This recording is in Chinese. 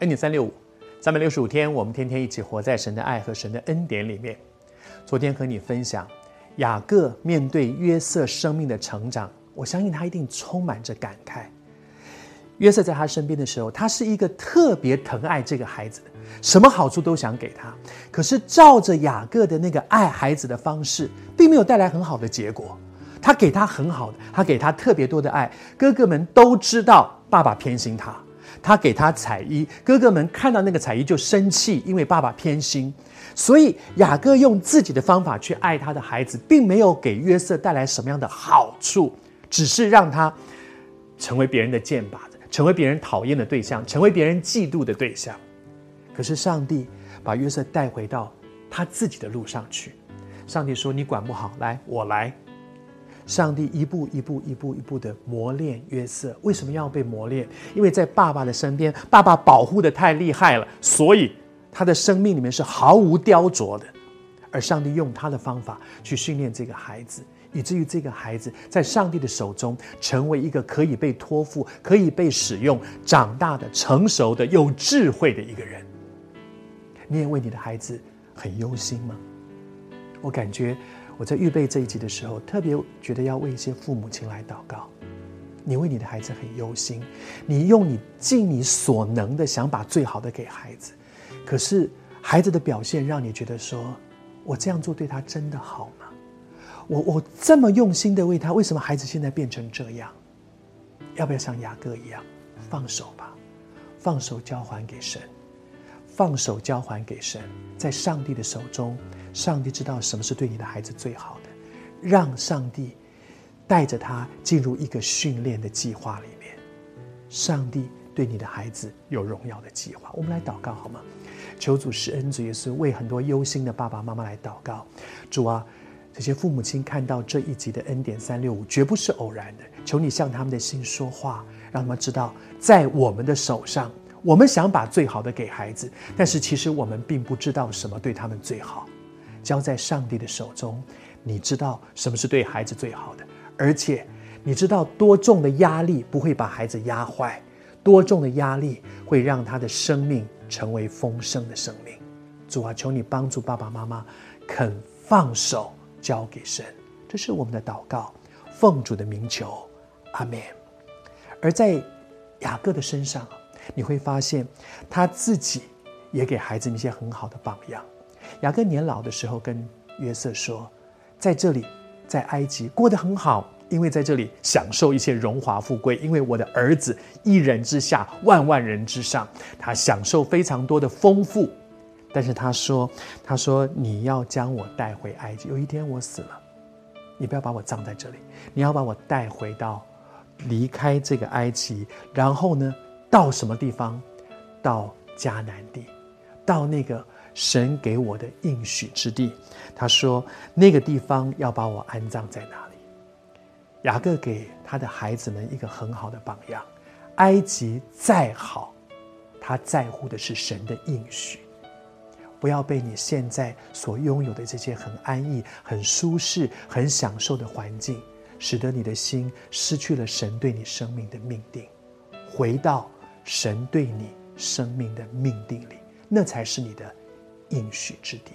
恩典三六五，三百六十五天，我们天天一起活在神的爱和神的恩典里面。昨天和你分享雅各面对约瑟生命的成长，我相信他一定充满着感慨。约瑟在他身边的时候，他是一个特别疼爱这个孩子，什么好处都想给他。可是照着雅各的那个爱孩子的方式，并没有带来很好的结果。他给他很好的，他给他特别多的爱。哥哥们都知道爸爸偏心他，他给他彩衣，哥哥们看到那个彩衣就生气，因为爸爸偏心。所以雅各用自己的方法去爱他的孩子，并没有给约瑟带来什么样的好处，只是让他成为别人的箭靶子，成为别人讨厌的对象，成为别人嫉妒的对象。可是上帝把约瑟带回到他自己的路上去。上帝说：“你管不好，来，我来。”上帝一步一步、一步一步的磨练约瑟。为什么要被磨练？因为在爸爸的身边，爸爸保护得太厉害了，所以他的生命里面是毫无雕琢的。而上帝用他的方法去训练这个孩子，以至于这个孩子在上帝的手中成为一个可以被托付、可以被使用、长大的、成熟的、有智慧的一个人。你也为你的孩子很忧心吗？我感觉。我在预备这一集的时候，特别觉得要为一些父母亲来祷告。你为你的孩子很忧心，你用你尽你所能的想把最好的给孩子，可是孩子的表现让你觉得说：我这样做对他真的好吗？我我这么用心的为他，为什么孩子现在变成这样？要不要像雅各一样，放手吧，放手交还给神，放手交还给神，在上帝的手中。上帝知道什么是对你的孩子最好的，让上帝带着他进入一个训练的计划里面。上帝对你的孩子有荣耀的计划。我们来祷告好吗？求主施恩，主耶稣为很多忧心的爸爸妈妈来祷告。主啊，这些父母亲看到这一集的恩典三六五，绝不是偶然的。求你向他们的心说话，让他们知道，在我们的手上，我们想把最好的给孩子，但是其实我们并不知道什么对他们最好。交在上帝的手中，你知道什么是对孩子最好的，而且你知道多重的压力不会把孩子压坏，多重的压力会让他的生命成为丰盛的生命。主啊，求你帮助爸爸妈妈肯放手交给神，这是我们的祷告，奉主的名求，阿门。而在雅各的身上，你会发现他自己也给孩子一些很好的榜样。雅各年老的时候，跟约瑟说：“在这里，在埃及过得很好，因为在这里享受一切荣华富贵。因为我的儿子一人之下，万万人之上，他享受非常多的丰富。但是他说：‘他说你要将我带回埃及。有一天我死了，你不要把我葬在这里，你要把我带回到离开这个埃及，然后呢，到什么地方？到迦南地，到那个。’”神给我的应许之地，他说那个地方要把我安葬在哪里？雅各给他的孩子们一个很好的榜样。埃及再好，他在乎的是神的应许。不要被你现在所拥有的这些很安逸、很舒适、很享受的环境，使得你的心失去了神对你生命的命定。回到神对你生命的命定里，那才是你的。应许之地。